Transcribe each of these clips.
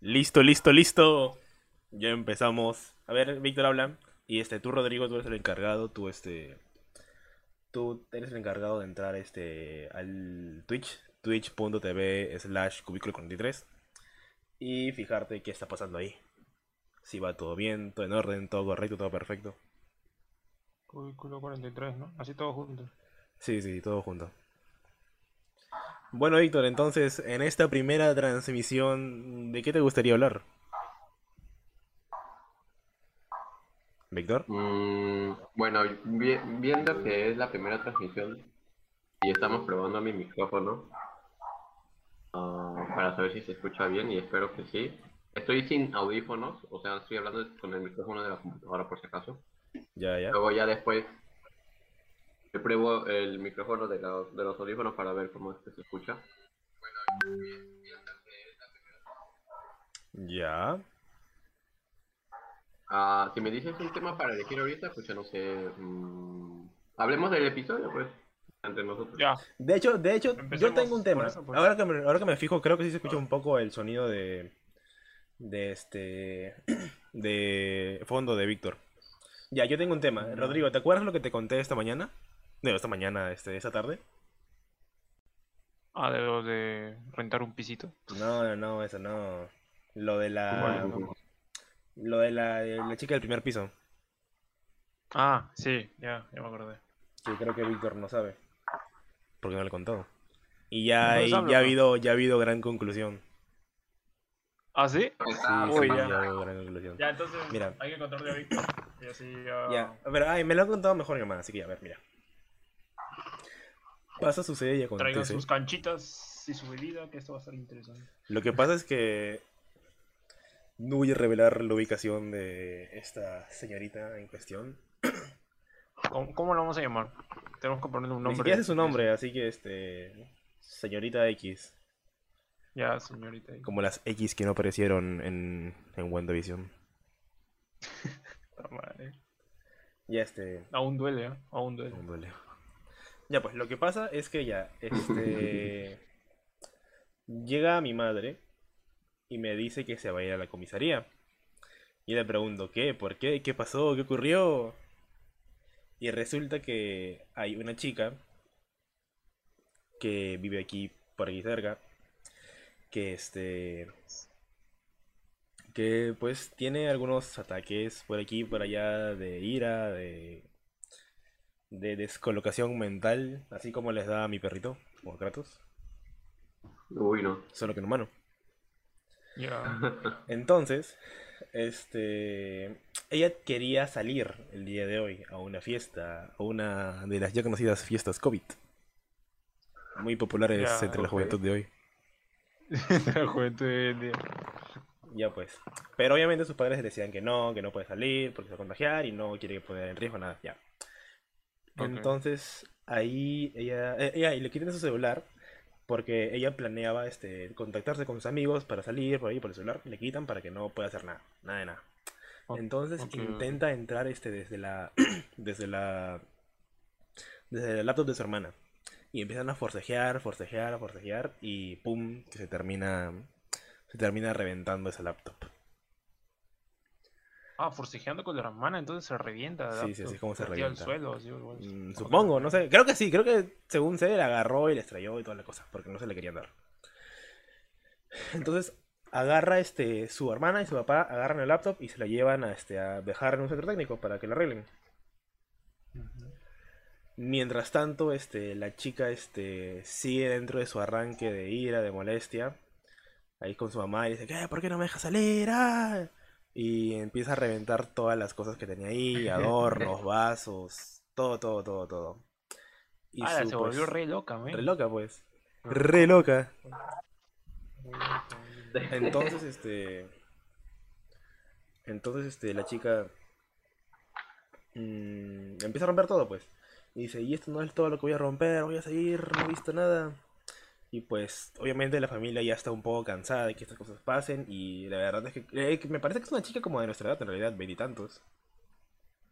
Listo, listo, listo. Ya empezamos. A ver, Víctor habla. Y este, tú, Rodrigo, tú eres el encargado. Tú, este. Tú eres el encargado de entrar este al Twitch. Twitch.tv slash cubículo 43. Y fijarte qué está pasando ahí. Si va todo bien, todo en orden, todo correcto, todo perfecto. Cubículo 43, ¿no? Así todo junto. Sí, sí, todo junto. Bueno, Víctor, entonces, en esta primera transmisión, ¿de qué te gustaría hablar? Víctor. Mm, bueno, vi- viendo que es la primera transmisión y estamos probando mi micrófono ah, para saber si se escucha bien y espero que sí. Estoy sin audífonos, o sea, estoy hablando con el micrófono de la computadora por si acaso. Ya, ya. Luego ya después yo pruebo el micrófono de los, de los audífonos para ver cómo es que se escucha. Ya. Ah, si me dices un tema para elegir ahorita, pues ya no sé. mm, hablemos del episodio, pues, entre nosotros. Ya. De hecho, de hecho, yo Empecemos tengo un tema. por eso, pues. Ahora que me, ahora que me fijo, creo que sí se escucha un poco el sonido de. De este. De fondo de Víctor. Ya, yo tengo un tema. Rodrigo, ¿te acuerdas lo que te conté esta mañana? No, esta mañana, este, esta tarde. Ah, de lo de rentar un pisito. No, no, no, eso no. Lo de la. Bueno, no. Lo de la, de la chica del primer piso. Ah, sí, ya, ya me acordé. Sí, creo que Víctor no sabe. Porque no le he contado. Y ya, No hay- sabes, ya ha ¿no? habido, ya ha habido gran conclusión. ¿Ah, sí? Sí, Uy, sí, ya. ya ha habido gran conclusión. Ya, entonces Mira. hay que contarle a Víctor. Y así ya. Ya, a ver, ay, me lo han contado mejor mi mamá, así que ya, a ver, mira. Pasa, sucede y Traigan sus canchitas y su bebida, que esto va a estar interesante. Lo que pasa es que no voy a revelar la ubicación de esta señorita en cuestión. ¿Cómo, cómo lo vamos a llamar? Tenemos que ponerle un nombre. siquiera sé su nombre, así que este. Señorita X. Ya, señorita. Como las X que no aparecieron en, en WandaVision. Ya este. Aún duele, ¿eh? Aún duele. Me duele. Ya, pues lo que pasa es que ya, este. llega mi madre y me dice que se va a ir a la comisaría. Y le pregunto, ¿qué? ¿Por qué? ¿Qué pasó? ¿Qué ocurrió? Y resulta que hay una chica que vive aquí, por aquí cerca, que este. que pues tiene algunos ataques por aquí, por allá de ira, de de descolocación mental, así como les da a mi perrito, como Kratos, Uy, no. solo que en humano. Ya. Entonces, este, ella quería salir el día de hoy a una fiesta, a una de las ya conocidas fiestas COVID, muy populares entre la ok. juventud de hoy. La juventud de hoy en día. Ya pues. Pero obviamente sus padres decían que no, que no puede salir porque se va a contagiar y no quiere poner en riesgo nada, ya. Entonces, ahí ella, eh, ella y le quitan su celular porque ella planeaba este contactarse con sus amigos para salir por ahí por el celular, le quitan para que no pueda hacer nada, nada de nada. Entonces intenta entrar este desde la desde la desde el laptop de su hermana y empiezan a forcejear, forcejear, forcejear y pum, que se termina se termina reventando ese laptop. Ah, forcejeando con la hermana, entonces se revienta. Sí, ¿verdad? sí, así es como se Partida al revienta. suelo, así. Mm, Ok. Supongo, no sé. Creo que sí, creo que según sé, la agarró y le estrelló y toda la cosa, porque no se le querían dar. Entonces, agarra este su hermana y su papá agarran el laptop y se la llevan a este a dejar en un centro técnico para que la arreglen. Mientras tanto, este la chica este sigue dentro de su arranque de ira, de molestia, ahí con su mamá y dice, ¿qué? ¿Por qué no me deja salir? ¡Ah!". Y empieza a reventar todas las cosas que tenía ahí, adornos, vasos, todo, todo, todo, todo. Y Ah, su, se volvió pues, re loca, man. re loca, pues. Re loca. Entonces, este. Entonces, este, la chica. mm, empieza a romper todo, pues. Y dice, y esto no es todo lo que voy a romper, voy a seguir, no he visto nada. Y pues, obviamente la familia ya está un poco cansada de que estas cosas pasen. Y la verdad es que, eh, me parece que es una chica como de nuestra edad, en realidad, veintitantos.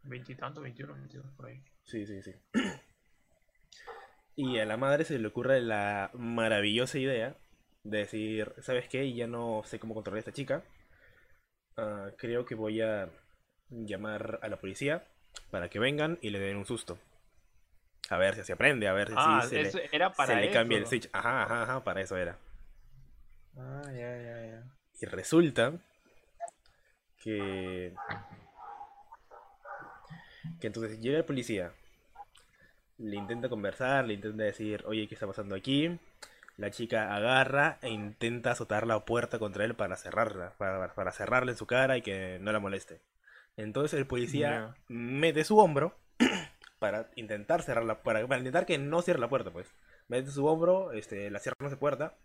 Veintitantos, veintiuno, veintidós, por ahí. Sí, sí, sí. Y a la madre se le ocurre la maravillosa idea de decir, ¿sabes qué? Ya no sé cómo controlar a esta chica. Ah, creo que voy a llamar a la policía para que vengan y le den un susto. A ver si se aprende, a ver si Ah, se, eso le, era para se le cambia el switch. Ajá, ajá, ajá, para eso era. Ah, ya, ya, ya. Y resulta que. Que entonces llega el policía, le intenta conversar, le intenta decir, oye, ¿qué está pasando aquí? La chica agarra e intenta azotar la puerta contra él para cerrarla, para, para cerrarla en su cara y que no la moleste. Entonces el policía mete su hombro para intentar cerrar la para, para intentar que no cierre la puerta, pues. Mete su hombro, este, la cierra no se puerta.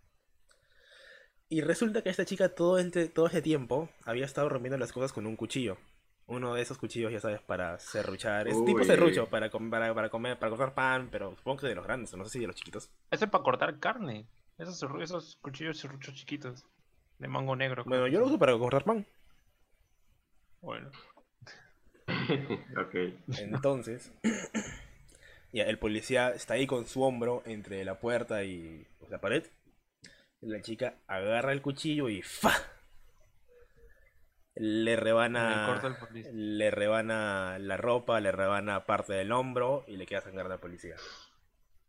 Y resulta que esta chica todo este, todo este tiempo había estado rompiendo las cosas con un cuchillo. Uno de esos cuchillos, ya sabes, para serruchar. Es tipo serrucho, para, com- para, para comer, para cortar pan, pero supongo que de los grandes, no sé si de los chiquitos. Ese es para cortar carne. Esos, esos cuchillos serruchos chiquitos. De mango negro. Bueno, yo lo uso para cortar pan. Bueno. ok. Entonces, ya, el policía está ahí con su hombro entre la puerta y pues, la pared. La chica agarra el cuchillo y ¡fa! Le rebana, le rebana la ropa, le rebana parte del hombro y le queda sangrando al policía.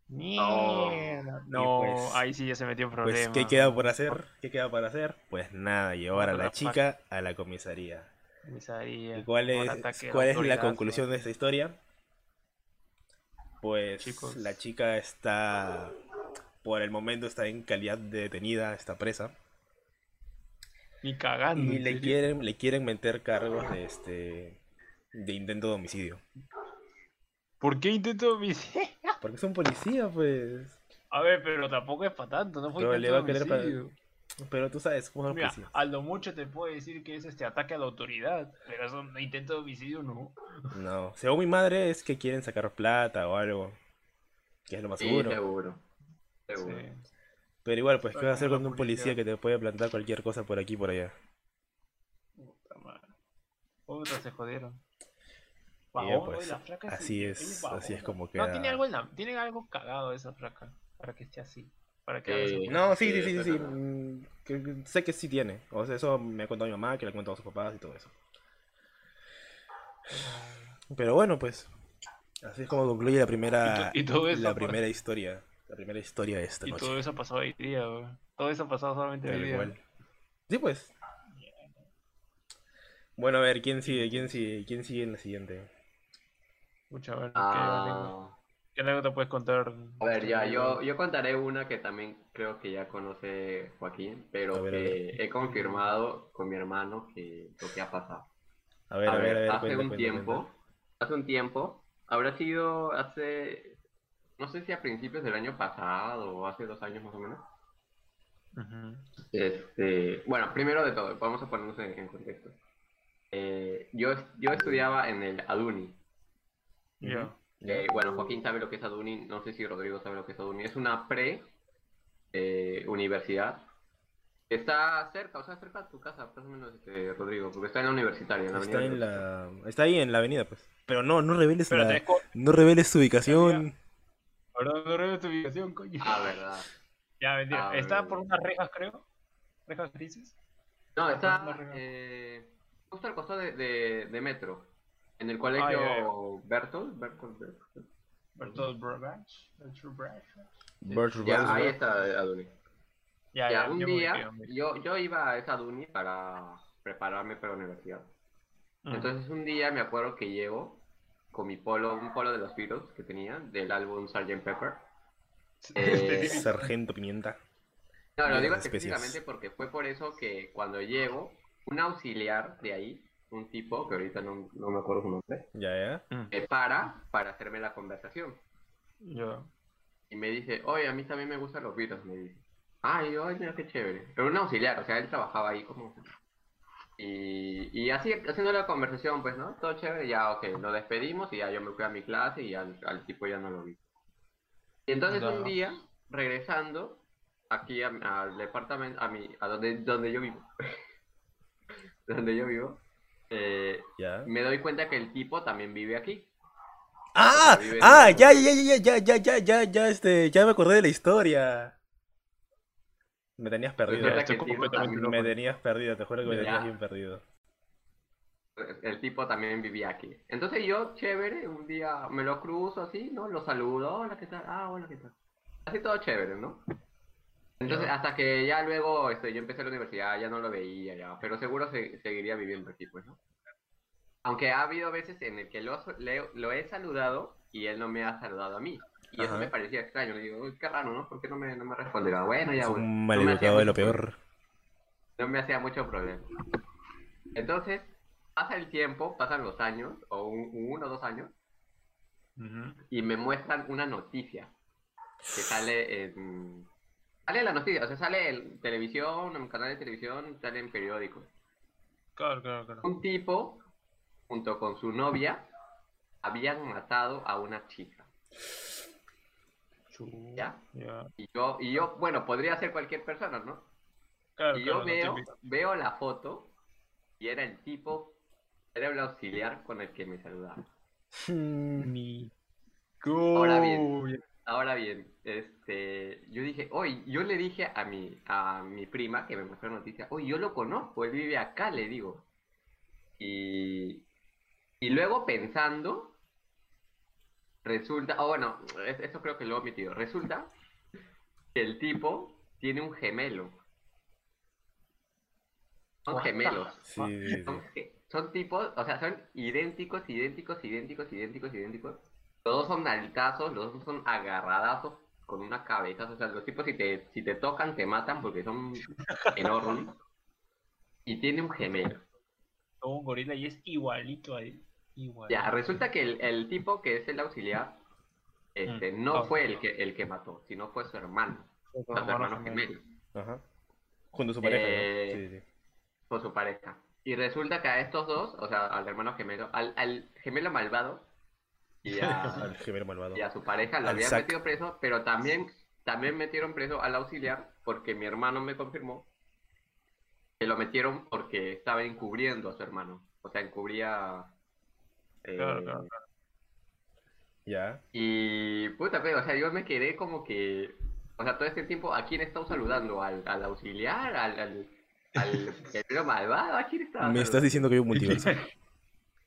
Mierda. No, pues- ahí sí ya se metió en Pues, problemas. ¿qué queda por hacer? ¿Qué queda por hacer? Pues nada, llevar a la chica a la comisaría. Comisaría, ¿Y cuál es, ataque de cuál es la conclusión de esta historia? Pues Chicos. la chica está, por el momento está en calidad de detenida, está presa. Ni cagando. Y ¿en le quieren, le quieren meter cargos de este de intento de homicidio. ¿Por qué intento homicidio? Porque es un policía, pues. A ver, pero tampoco es para tanto, no fue Pero le intento va de a querer para-. Pero tú sabes cómo Mira, policías. a lo mucho te puedo decir que es este ataque a la autoridad, pero eso no intento de homicidio no. No, según mi madre es que quieren sacar plata o algo. Que es lo más Sí, seguro. seguro. Seguro. Sí. Pero igual, pues, ¿qué vas a hacer con un policía que te puede plantar cualquier cosa por aquí y por allá? Puta madre. Puta, se jodieron. Bajón, ya, pues, así es, así es como No, queda. tiene algo, en la- tiene algo cagado esa flaca, para que esté así. Para que haga Sí. esa- No, sí, sí, Sí, sí, sí, mm, que- que sé que sí tiene. O sea, eso me ha contado mi mamá, que le ha contado a sus papás y todo eso. Pero bueno, pues. Así es como concluye la primera. Y to- y todo eso la por- primera historia. La primera historia de esta Y noche. todo eso ha pasado hoy día, weón. Todo eso ha pasado solamente hoy día. Sí, pues. Bueno, a ver, ¿quién sigue? ¿Quién sigue? ¿Quién sigue en la siguiente? Escucha, a ver, ¿qué, Ah, ¿qué anécdota puedes contar? a ver, ya, yo, yo contaré una que también creo que ya conoce Joaquín, pero ver, que he confirmado con mi hermano que lo que ha pasado. A ver, A a ver, a ver, ver. hace cuenta, un cuenta, tiempo, cuenta. hace un tiempo, habrá sido hace, no sé si a principios del año pasado o hace dos años más o menos. Este, bueno, primero de todo, vamos a ponernos en, en contexto. Eh, yo, yo estudiaba en el ADUNI. Ya. Eh, bueno, Joaquín sabe lo que es ADUNI, no sé si Rodrigo sabe lo que es ADUNI. Es una pre-universidad. está cerca, o sea, cerca de tu casa, más o menos, este, Rodrigo, porque está en la universitaria. En la Está, avenida en la... está ahí en la avenida, pues. Pero no, no reveles, la- no reveles su ubicación. Ahora no reveles tu ubicación, coño. Ah, verdad. Ya, mentira. Ah, Está verdad. por unas rejas, creo. Rejas grises. No, no está regalas. eh, justo al costado de, de, de Metro, en el colegio ya, ya. Bertolt, Bertolt, Bertolt. Bertolt Brecht. Bertolt Brecht. Bertrand Ya, Russell. ahí está Aduni. Ya, Ya, ya, un yo día, yo yo, iba a esa Aduni para prepararme para la universidad. Mm. Entonces un día me acuerdo que llego con mi polo, un polo de los Beatles que tenía, del álbum Sgt. Pepper. eh, Sargento Pimienta. No, lo digo específicamente porque fue por eso que cuando llego, un auxiliar de ahí, un tipo, que ahorita no, no me acuerdo su nombre, Ya, ya. Mm. me para para hacerme la conversación. Ya. Y me dice, oye, a mí también me gustan los Beatles, me dice. Ay, yo, ay, mira qué chévere. Pero un auxiliar, o sea, él trabajaba ahí como... Y, y así, haciendo la conversación, pues, ¿no? Todo chévere, ya, ok, nos despedimos y ya yo me fui a mi clase y al, al tipo ya no lo vi. Y entonces un día, regresando aquí a- al departamento, a mi, a donde, donde yo vivo, donde yo vivo, eh, Ya. me doy cuenta que el tipo también vive aquí. ¡Ah! vive ¡Ah! Ya, ya, ya, ya, ya, ya, ya, ya, ya, este, ya me acordé de la historia. Me tenías perdido. Estoy completamente también- loco. Me tenías perdido, te juro que me Ya. tenías bien perdido. el tipo también vivía aquí. Entonces yo, chévere, un día me lo cruzo así, ¿no? Lo saludo, hola, ¿qué tal? Ah, hola, ¿qué tal? Así todo chévere, ¿no? Entonces, hasta que ya luego este, yo empecé la universidad, ya no lo veía, ya, pero seguro se- seguiría viviendo aquí, pues, ¿no? Aunque ha habido veces en el que lo, le- lo he saludado y él no me ha saludado a mí. Y eso Ajá. me parecía extraño. Le digo, "Uy, qué raro, ¿no? ¿Por qué no me, no me responderá? Bueno, ya, bueno. un No de lo peor. No me hacía mucho problema. Entonces, pasa el tiempo, pasan los años, o un- uno o dos años, Ujú. y me muestran una noticia que sale en... Sale la noticia, o sea, sale en televisión, en canal de televisión, sale en periódicos. Claro, claro, claro. Un tipo, junto con su novia, habían matado a una chica. ¿Ya? Y yo, y yo, bueno, podría ser cualquier persona, ¿no? Claro, Y yo claro, veo, veo la foto y era el tipo, era el auxiliar con el que me saludaba. Mi. Ahora bien. Ahora bien, este, yo dije, oye, yo le dije a mi, a mi prima que me mostró la noticia, oye, yo lo conozco, él vive acá, le digo. Y, y luego pensando, resulta, oh, bueno, es- eso creo que lo he omitido, resulta que el tipo tiene un gemelo. Son gemelos. Sí, sí, sí. Son, son tipos, o sea, son idénticos, idénticos, idénticos, idénticos, idénticos. Los dos son altazos, los dos son agarradazos con una cabeza. O sea, los tipos si te, si te tocan te matan porque son enormes. Y tiene un gemelo. Todo un gorila y es igualito a él. Igual. Ya, resulta que el, el tipo que es el auxiliar, este, no fue el que, el que mató, sino fue su hermano. O sea, su hermano gemelo. Ajá. Junto a su pareja, Eh, ¿no? Sí, sí. con su pareja. Y resulta que a estos dos, o sea, al hermano gemelo, al, al gemelo malvado y a, Al gemelo malvado. y a su pareja lo Al habían metido preso, pero también, también metieron preso al auxiliar porque mi hermano me confirmó que lo metieron porque estaba encubriendo a su hermano. O sea, encubría... eh, Claro, claro, Ya. Y puta, pero, o sea, yo me quedé como que, o sea, todo este tiempo, ¿a quién estaba saludando? ¿Al, al auxiliar? ¿Al, al, al gemelo malvado? ¿A quién estaba Me estás diciendo que hay un multiverso.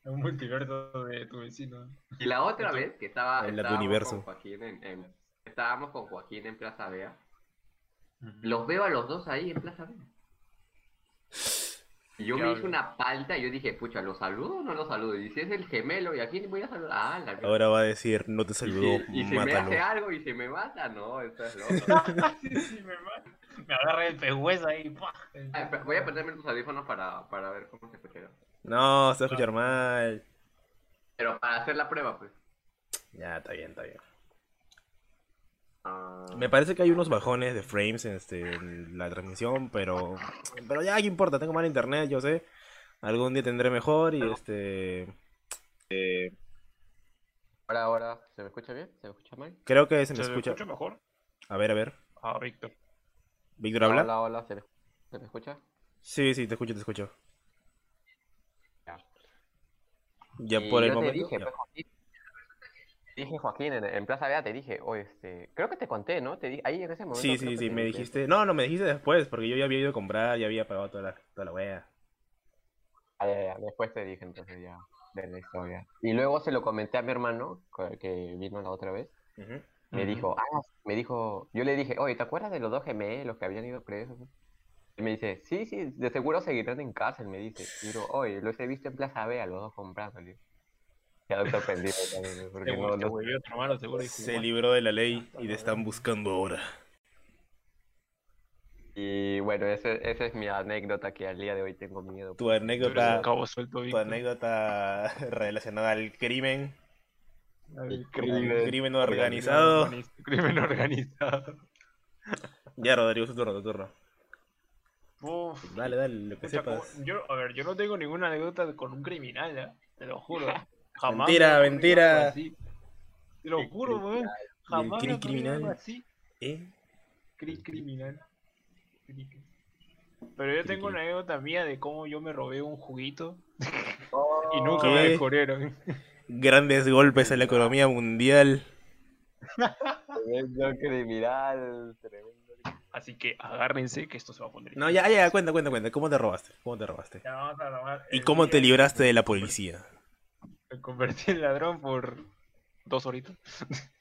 Un multiverso de tu vecino. Y la otra vez que estaba, En la universo. con Joaquín en, en- estábamos con Joaquín en Plaza Vea, los veo a los dos ahí en Plaza Vea. Y yo me hice una palta y yo dije, pucha, ¿lo saludo o no lo saludo? Y si es el gemelo, ¿y a quién voy a saludar? Ah, la. Ahora va a decir, no te Y si, y si me hace algo y si me mata, no, eso es loco. Sí, sí, me, ma- me agarra el pehuesa ahí. Ah, Voy a ponerme los audífonos para, para ver cómo se escucha. No, se va a escuchar mal. Pero para hacer la prueba, pues. Ya, está bien, está bien. Ah, Me parece que hay unos bajones de frames en, este, en la transmisión, pero pero ya, ¿qué importa? Tengo mal internet, yo sé. Algún día tendré mejor y este... Ahora, ahora, ¿se me escucha bien? ¿Se me escucha mal? Creo que se me ¿Se escucha. escucha mejor? A ver, a ver. Ah, Víctor. ¿Víctor habla? Hola, hola, ¿se me, se me escucha? Sí, sí, te escucho, te escucho. Ya. Ya Y por el yo te momento. dije, ya. pues, Joaquín, dije Joaquín en, en Plaza Vea, te dije, oye, este, creo que te conté, ¿no? Te di- ahí en ese momento. Sí, sí, sí, te me dije. dijiste. No, no, me dijiste después, porque yo ya había ido a comprar, ya había pagado toda la, toda la wea. Ah, ya, ya, después te dije entonces ya de la historia. Y luego se lo comenté a mi hermano, que vino la otra vez. Me dijo, ah, me dijo, yo le dije, oye, ¿te acuerdas de los dos gemelos que habían ido presos? Y me dice, sí, sí, de seguro seguirán en cárcel, me dice. Y digo, oye, los he visto en Plaza Vea, los dos comprando. le digo. Quedó sorprendido también, porque Te, no, volvió seguro. Se libró de la ley y te están buscando ahora. Y bueno, ese- esa es mi anécdota que al día de hoy tengo miedo. Tu anécdota, suelto, tu anécdota relacionada al crimen, Al crimen. crimen organizado. Crimen organizado. Ya, Rodrigo, tu turno, tu turno. Uf. Dale, dale, lo que como- sepas. yo, a ver, yo no tengo ninguna anécdota con un criminal, ¿eh? te lo juro. Jamás Mentira, me mentira. Te lo juro, weón. Jamás cri- criminal? así. ¿Eh? Cri criminal. Cri- cri. Pero yo tengo una anécdota mía de cómo yo me robé un juguito y Oh, nunca me descubrieron. Grandes golpes en la economía mundial. Tremendo criminal, tremendo criminal. Así que agárrense que esto se va a poner. No, ya, ya, cuenta, cuenta, cuenta. ¿Cómo te robaste? ¿Cómo te robaste? Ya vamos a grabar ¿Y cómo te libraste de la policía? Me convertí en ladrón por dos horitas.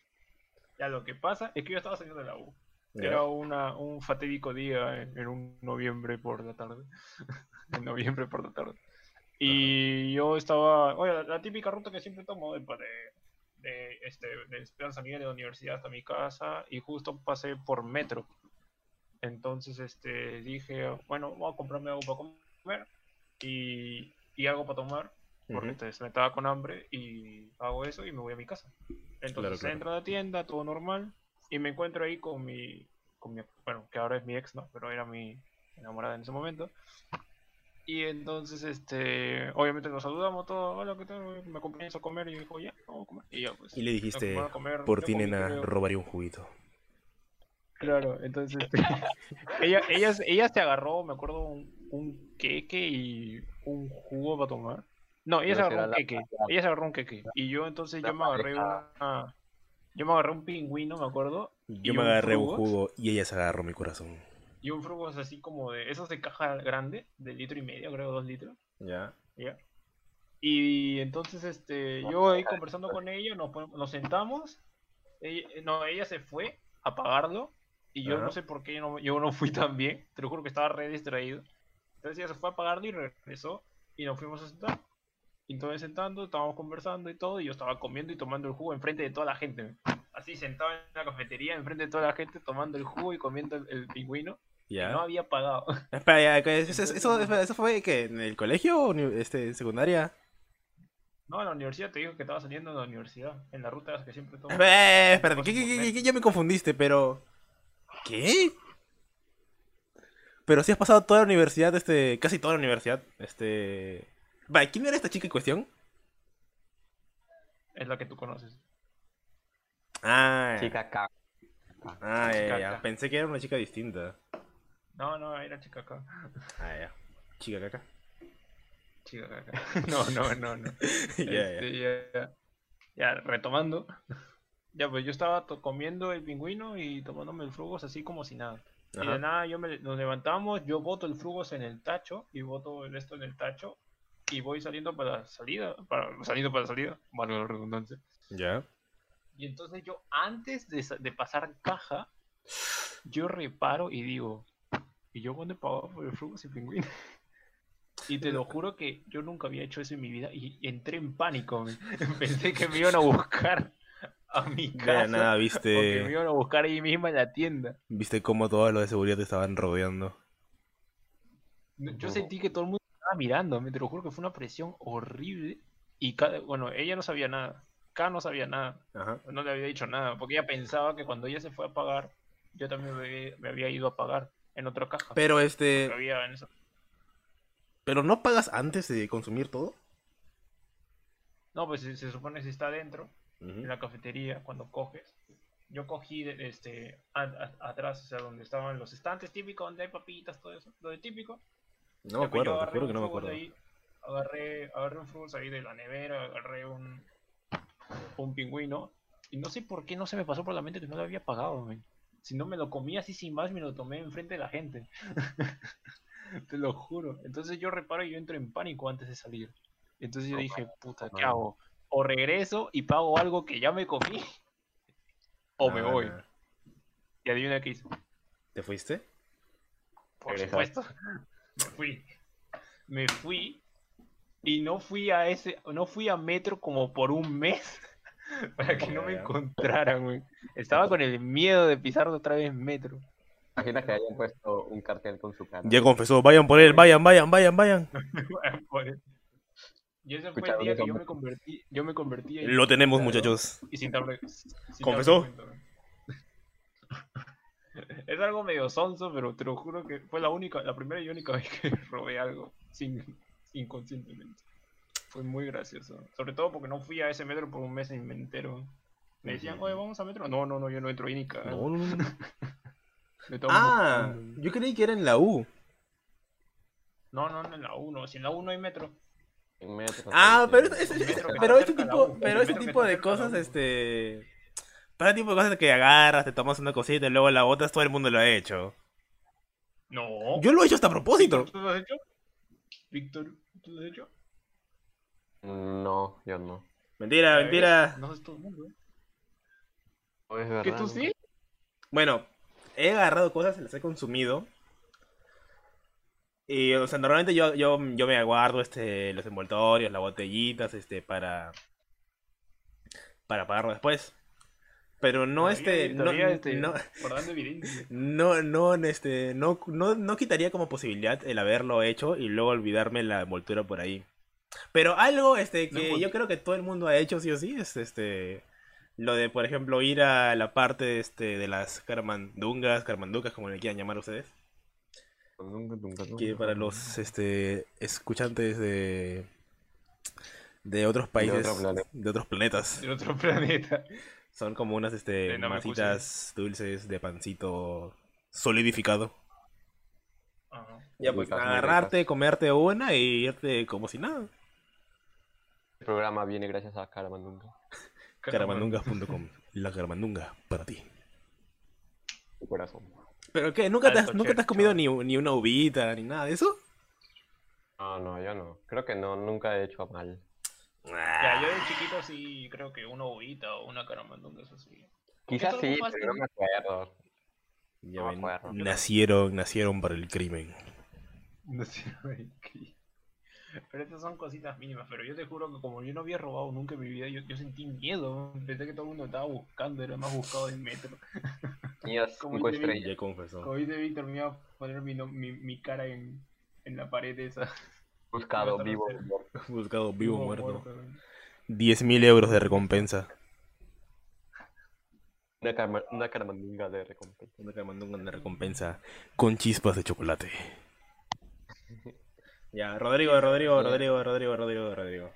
ya lo que pasa es que yo estaba saliendo de la U. Era una, un fatídico día en, en un noviembre por la tarde. en noviembre por la tarde. Y yo estaba, oye, la, la típica ruta que siempre tomo de, de, de, este, de Esperanza Miguel de la universidad hasta mi casa y justo pasé por metro. Entonces este, dije, bueno, voy a comprarme algo para comer y, y algo para tomar porque Ujú. este, se me estaba con hambre y hago eso y me voy a mi casa. Entonces Claro, claro. entro a la tienda, todo normal, y me encuentro ahí con mi, con mi, bueno, que ahora es mi ex, ¿no? Pero era mi enamorada en ese momento. Y entonces, este, obviamente nos saludamos todos, hola, ¿qué tal? Me acompañas a comer y dijo, ya, vamos a comer. Y yo, pues, Y le dijiste, fuimos a comer, por yo ti, nena, robaría un juguito. Claro, entonces este, ella, ella, ella se agarró, me acuerdo, un, un queque y un jugo para tomar. No, ella se agarró un queque, ella se agarró un queque. Y yo entonces La yo me agarré una, yo me agarré un pingüino, me acuerdo, Yo ¿Y me un agarré un jugo y ella se agarró mi corazón. y un frugos así como de, esos de caja grande, de litro y medio, creo, dos litros. Ya. ¿ya? Y entonces, este, yo ahí conversando con ella, nos, nos sentamos, ella- no, ella se fue a pagarlo, y yo Ajá. no sé por qué yo no, yo no fui también, te lo juro que estaba re distraído. Entonces ella se fue a pagarlo y regresó, y nos fuimos a sentar. Y entonces sentando, estábamos conversando y todo, y yo estaba comiendo y tomando el jugo enfrente de toda la gente. Así sentado en la cafetería, enfrente de toda la gente, tomando el jugo y comiendo el, el pingüino, Ya. no había pagado. Espera, ya, ¿qué es- eso, eso, ¿eso fue que en el colegio o este, en secundaria? No, en la universidad te digo que estaba saliendo de la universidad, en la ruta que siempre tomo. Espera, espérate, ¿qué, qué, qué, qué- qué? ya me confundiste, pero... ¿Qué? Pero si has pasado toda la universidad, este, casi toda la universidad, este... Vale, ¿quién era esta chica en cuestión? Es la que tú conoces. Ah, Chica K. ah, ya. Pensé que era una chica distinta. No, no, era chica acá. Ah, ya. Chica caca. Chica acá. No, no, no, no. ya. Este, ya, ya. Ya, retomando. Ya, pues yo estaba comiendo el pingüino y tomándome el frugos así como si nada. Y de nada, yo me, nos levantamos, yo boto el frugos en el tacho y boto el esto en el tacho y voy saliendo para la salida, para, saliendo para la salida, valga la redundancia. Ya. Y entonces yo, antes de, sa- de pasar caja, yo reparo y digo, ¿y yo cuándo he pagado por el frugos y pingüino? Y te lo juro que yo nunca había hecho eso en mi vida y entré en pánico. Pensé que me iban a buscar a mi casa. nada o que me iban a buscar ahí misma en la tienda. viste cómo todos los de seguridad te estaban rodeando. Yo sentí que todo el mundo estaba mirándome, te lo juro que fue una presión horrible. Y cada, bueno, ella no sabía nada. K no sabía nada. Ajá. no le había dicho nada, porque ella pensaba que cuando ella se fue a pagar, yo también me había, me había ido a pagar en otra caja. Pero este, había en esa- pero no pagas antes de consumir todo. No, pues se, se supone que si está Ujú. en la cafetería, cuando coges. Yo cogí este, a- a- atrás, o sea, donde estaban los estantes típicos, donde hay papitas, todo eso, lo de típico. No me acuerdo, te agarré juro un que no me acuerdo. ahí, agarré, agarré un frugos ahí de la nevera, agarré un, un pingüino. Y no sé por qué no se me pasó por la mente que no lo había pagado, men. Si no me lo comí así sin más, me lo tomé enfrente de la gente. Te lo juro. Entonces yo reparo y yo entro en pánico antes de salir. Entonces yo dije, puta, ¿qué hago? O regreso y pago algo que ya me comí. O me voy. Y adivina qué hice. ¿Te fuiste? Por supuesto. Me fui. Me fui. Y no fui a ese, no fui a metro como por un mes. Para que no me encontraran, güey. Estaba con el miedo de pisar otra vez metro. Imagina que hayan puesto un cartel con su cara. Ya confesó, vayan por él, vayan, vayan, vayan, vayan. Por eso. Y ese fue el día que ¿dónde yo me convertí, yo me convertí en Lo tenemos, muchachos. Y sin darme ¿Confesó? Es algo medio sonso, pero te lo juro que fue la única, la primera y única vez que robé algo sin inconscientemente. Fue muy gracioso. Sobre todo porque no fui a ese metro por un mes y me entero. Me decían, oye, vamos a metro. No, no, no, yo no entro ahí ni cagando. No, no, no, no. Ah, yo creí que era en la U. No, no, no, en la 1. Si en la 1 hay metro. En metro, Ah, pero, El metro que pero de la tipo, pero ese tipo de cosas, este, para ese tipo de cosas que agarras, te tomas una cosita y luego la botas, todo el mundo lo ha hecho. No. Yo lo he hecho hasta a propósito. ¿Tú lo has hecho? Víctor, ¿tú lo has hecho? No, yo no. Mentira, A mentira. No es todo el mundo. ¿eh? Es ¿Que tú sí? Bueno, he agarrado cosas, las he consumido. Y, o sea, normalmente yo, yo, yo me aguardo este, los envoltorios, las botellitas, este, para. para pagarlo después. Pero no, este. No, este, no, no, no, este, no, no, no quitaría como posibilidad el haberlo hecho y luego olvidarme la envoltura por ahí. Pero algo este que yo creo que todo el mundo ha hecho sí o sí es este lo de por ejemplo ir a la parte este de las carmandungas, carmanducas como le quieran llamar ustedes. Que para los este escuchantes de de otros países, otro de otros planetas, De otro planeta. son como unas este Namekusei. masitas dulces de pancito solidificado. Ajá. Ya pues agarrarte, comerte una y irte como si nada. El programa viene gracias a Caramandunga. Caramandungas.com, la caramandunga para ti. Tu corazón. ¿Pero qué? ¿Nunca te has, ¿nunca te has comido ni, ni una uvita ni nada de eso? No, no, yo no. Creo que no, nunca he hecho mal. Ya, yo de chiquito sí creo que una ovita o una caramandunga es así. Quizás sí, pero no me acuerdo. Ya No me ven, acuerdo. nacieron, nacieron para el crimen. No sé, güey, qué- Pero estas son cositas mínimas, pero yo te juro que como yo no había robado nunca en mi vida, yo, yo sentí miedo. Pensé que todo el mundo estaba buscando, era más buscado del metro. Tenías Como cinco de estrellas. Confesó. Como dice Víctor, me iba a poner mi, no- mi, mi cara en, en la pared esa. Buscado, vivo. muerto. Buscado vivo o Vivo muerto. güey. 10.000 euros de recompensa. Una, carma- una caramandunga de recompensa. Una caramandunga de recompensa con chispas de chocolate. Ya, Rodrigo, Rodrigo, Rodrigo, Rodrigo, Rodrigo, Rodrigo.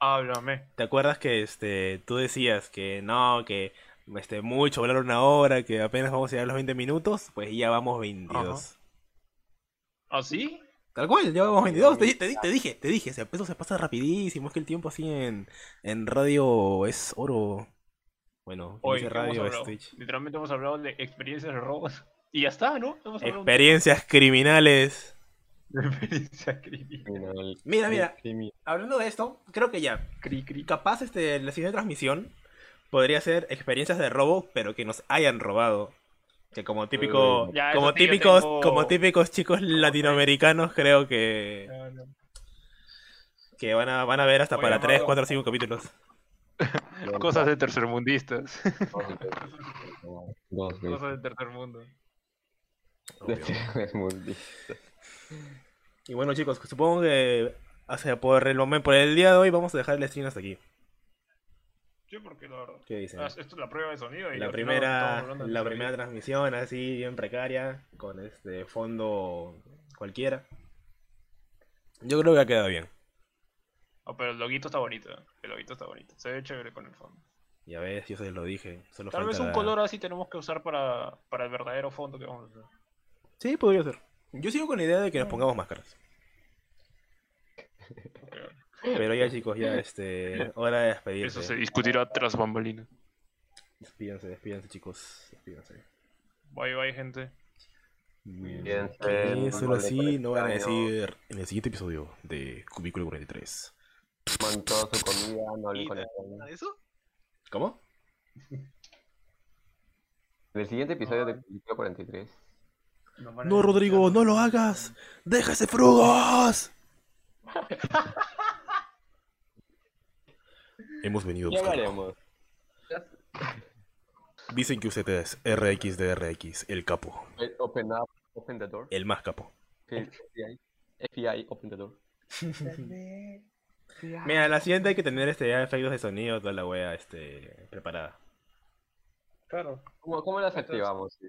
Háblame. ¿Te acuerdas que este tú decías que no, que este mucho hablar una hora, que apenas vamos a llegar a los 20 minutos? Pues ya vamos 22. ¿Ah, sí? Tal cual, ya vamos 22. Te, te te dije, te dije, se- eso se pasa rapidísimo. Es que el tiempo así en, en radio es oro. Bueno, Hoy dice ¿qué hemos radio hablado? Twitch. Literalmente hemos hablado de experiencias de robos. Y ya está, ¿no? Hemos Experiencias criminales. de Criminal. Mira, mira. Hablando de esto, creo que ya. Cri, cri. Capaz este, la siguiente transmisión podría ser experiencias de robo, pero que nos hayan robado. Que como típico, Ya, como típicos, tengo- como típicos chicos latinoamericanos, creo que, Ah, que van a, van a ver hasta Voy para a 3, llamarlo- 4, 5 capítulos. Cosas de tercermundistas. Cosas de tercer mundo. Bien. Y bueno chicos, supongo que sea, por el momento, por el día de hoy vamos a dejar el stream hasta aquí. Sí, porque la verdad. ¿Qué dicen? Ah, Esto es la prueba de sonido. Y La primera, la primera transmisión así bien precaria, con este fondo cualquiera. Yo creo que ha quedado bien. Ah, pero el loguito está bonito. ¿eh? El loguito está bonito. Se ve chévere con el fondo. Ya ves, yo se lo dije. Solo Tal vez un color así tenemos que usar para, para el verdadero fondo que vamos a hacer. Sí, podría ser. Yo sigo con la idea de que nos pongamos máscaras. Pero ya chicos, ya este, hora de despedirse. Eso se discutirá tras bambalinas. Despídanse, despídanse chicos, despídanse. Bye bye, gente. No solo así no van a decir en el siguiente episodio de Cubículo 43. Coman toda su comida, no hablen con el ¿Eso? ¿Cómo? En el siguiente episodio de Cubículo 43. No, Rodrigo, no lo hagas. ¡Déjase frugos! Hemos venido a buscarlo. Dicen que usted es RX de RX, el capo, Eh, Open up, open the door. el más capo. FBI, FBI, open the door. Mira, la siguiente hay que tener este efectos de sonido, toda la wea este, preparada. Claro. ¿Cómo, cómo las activamos? Si,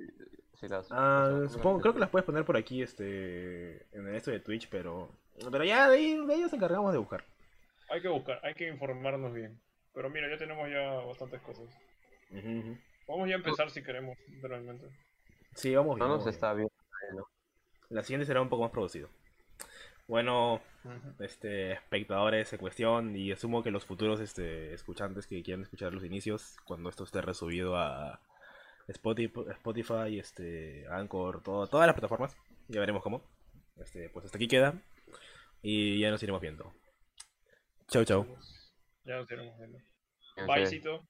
si las, Ah, o sea, ¿cómo supongo, creo que las puedes poner por aquí, este, en esto de Twitch, pero, pero ya de ahí, de ahí nos encargamos de buscar. Hay que buscar, hay que informarnos bien. Pero mira, ya tenemos ya bastantes cosas. Vamos ya a empezar si queremos, realmente. Sí, vamos No bien. nos vamos bien. está bien. ¿no? La siguiente será un poco más producido. Bueno, este, espectadores en cuestión, y asumo que los futuros este, escuchantes que quieran escuchar los inicios, cuando esto esté resubido a Spotify, Spotify este, Anchor, todo, todas las plataformas. Ya veremos cómo. Este, pues hasta aquí queda. Y ya nos iremos viendo. Chau, chau. Ya nos iremos viendo. Bye, Cito.